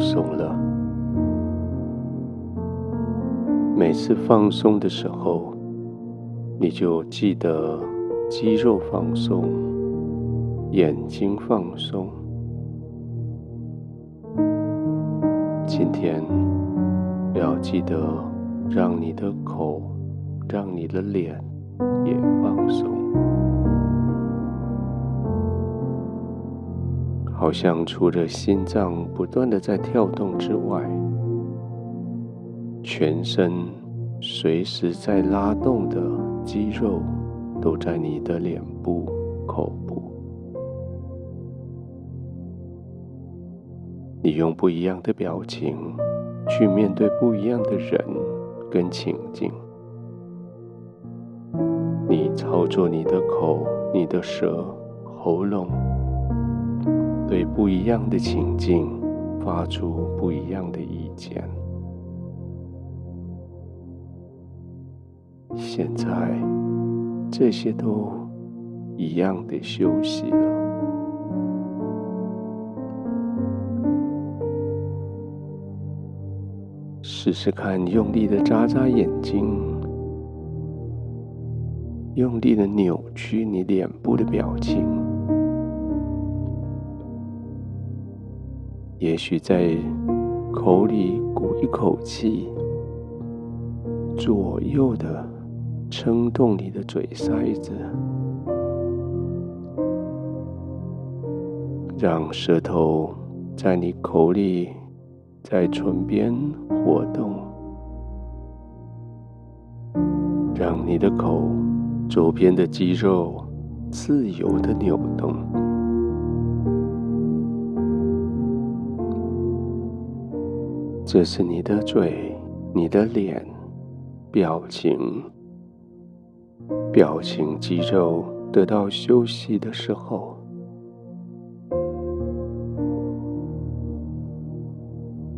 松了。每次放松的时候，你就记得肌肉放松，眼睛放松。今天要记得让你的口，让你的脸也放松，好像除了心脏不断的在跳动之外，全身随时在拉动的肌肉都在你的脸部、口部。你用不一样的表情去面对不一样的人跟情境。你操作你的口、你的舌、喉咙，对不一样的情境发出不一样的意见。现在这些都一样的休息了。试试看，用力的眨眨眼睛，用力的扭曲你脸部的表情。也许在口里鼓一口气，左右的撑动你的嘴塞子，让舌头在你口里。在唇边活动，让你的口周边的肌肉自由的扭动。这是你的嘴、你的脸、表情，表情肌肉得到休息的时候。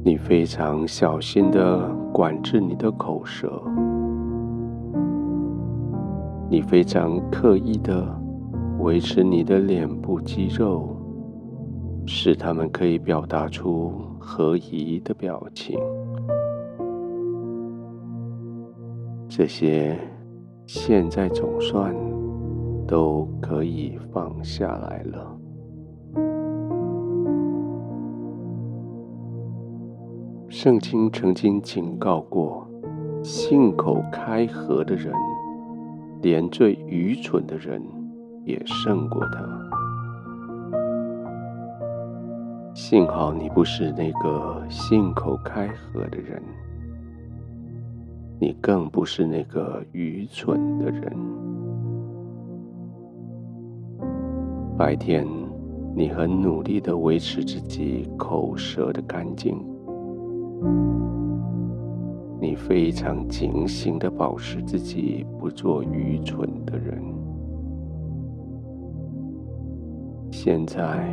你非常小心的管制你的口舌，你非常刻意的维持你的脸部肌肉，使它们可以表达出合宜的表情。这些现在总算都可以放下来了。圣经曾经警告过，信口开河的人，连最愚蠢的人也胜过他。幸好你不是那个信口开河的人，你更不是那个愚蠢的人。白天，你很努力地维持自己口舌的干净。你非常警醒地保持自己不做愚蠢的人。现在，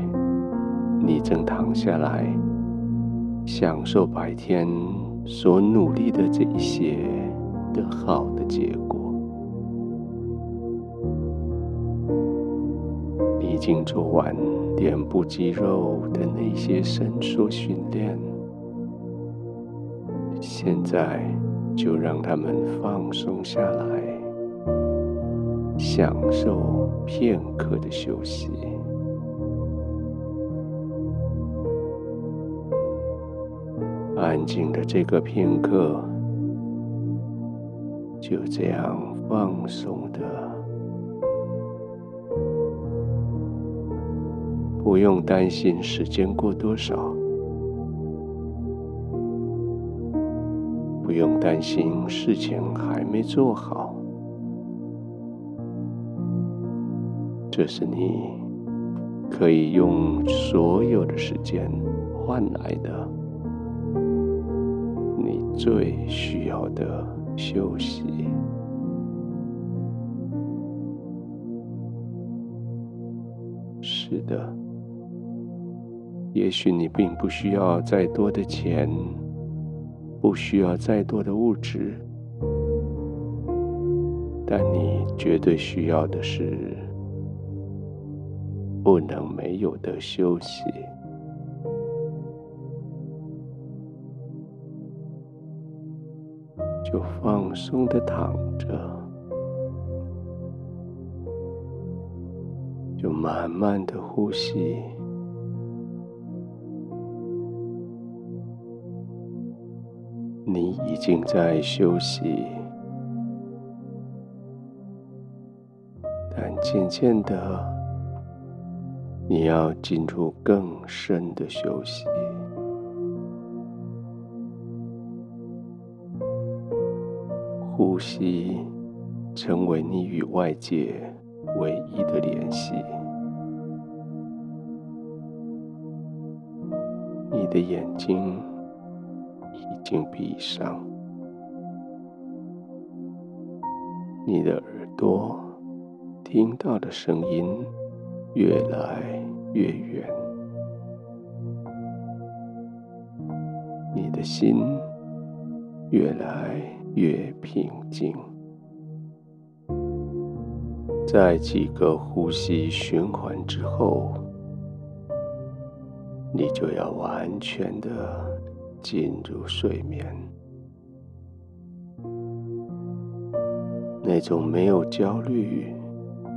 你正躺下来，享受白天所努力的这一些的好的结果。你已经做完脸部肌肉的那些伸缩训练。现在就让他们放松下来，享受片刻的休息。安静的这个片刻，就这样放松的，不用担心时间过多少。不用担心事情还没做好，这是你可以用所有的时间换来的，最需要的休息。是的，也许你并不需要再多的钱。不需要再多的物质，但你绝对需要的是不能没有的休息。就放松的躺着，就慢慢的呼吸。你已经在休息，但渐渐的，你要进入更深的休息。呼吸成为你与外界唯一的联系。你的眼睛已经闭上，你的耳朵听到的声音越来越远，你的心越来。越平静，在几个呼吸循环之后，你就要完全的进入睡眠。那种没有焦虑、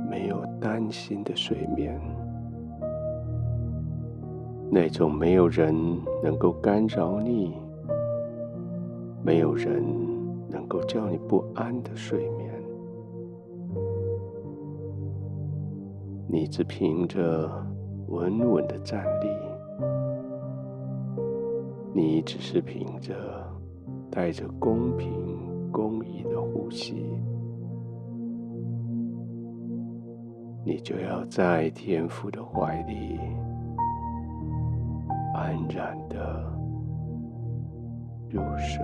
没有担心的睡眠，那种没有人能够干扰你，没有人。能够叫你不安的睡眠，你只凭着稳稳的站立，你只是凭着带着公平公义的呼吸，你就要在天父的怀里安然的入睡。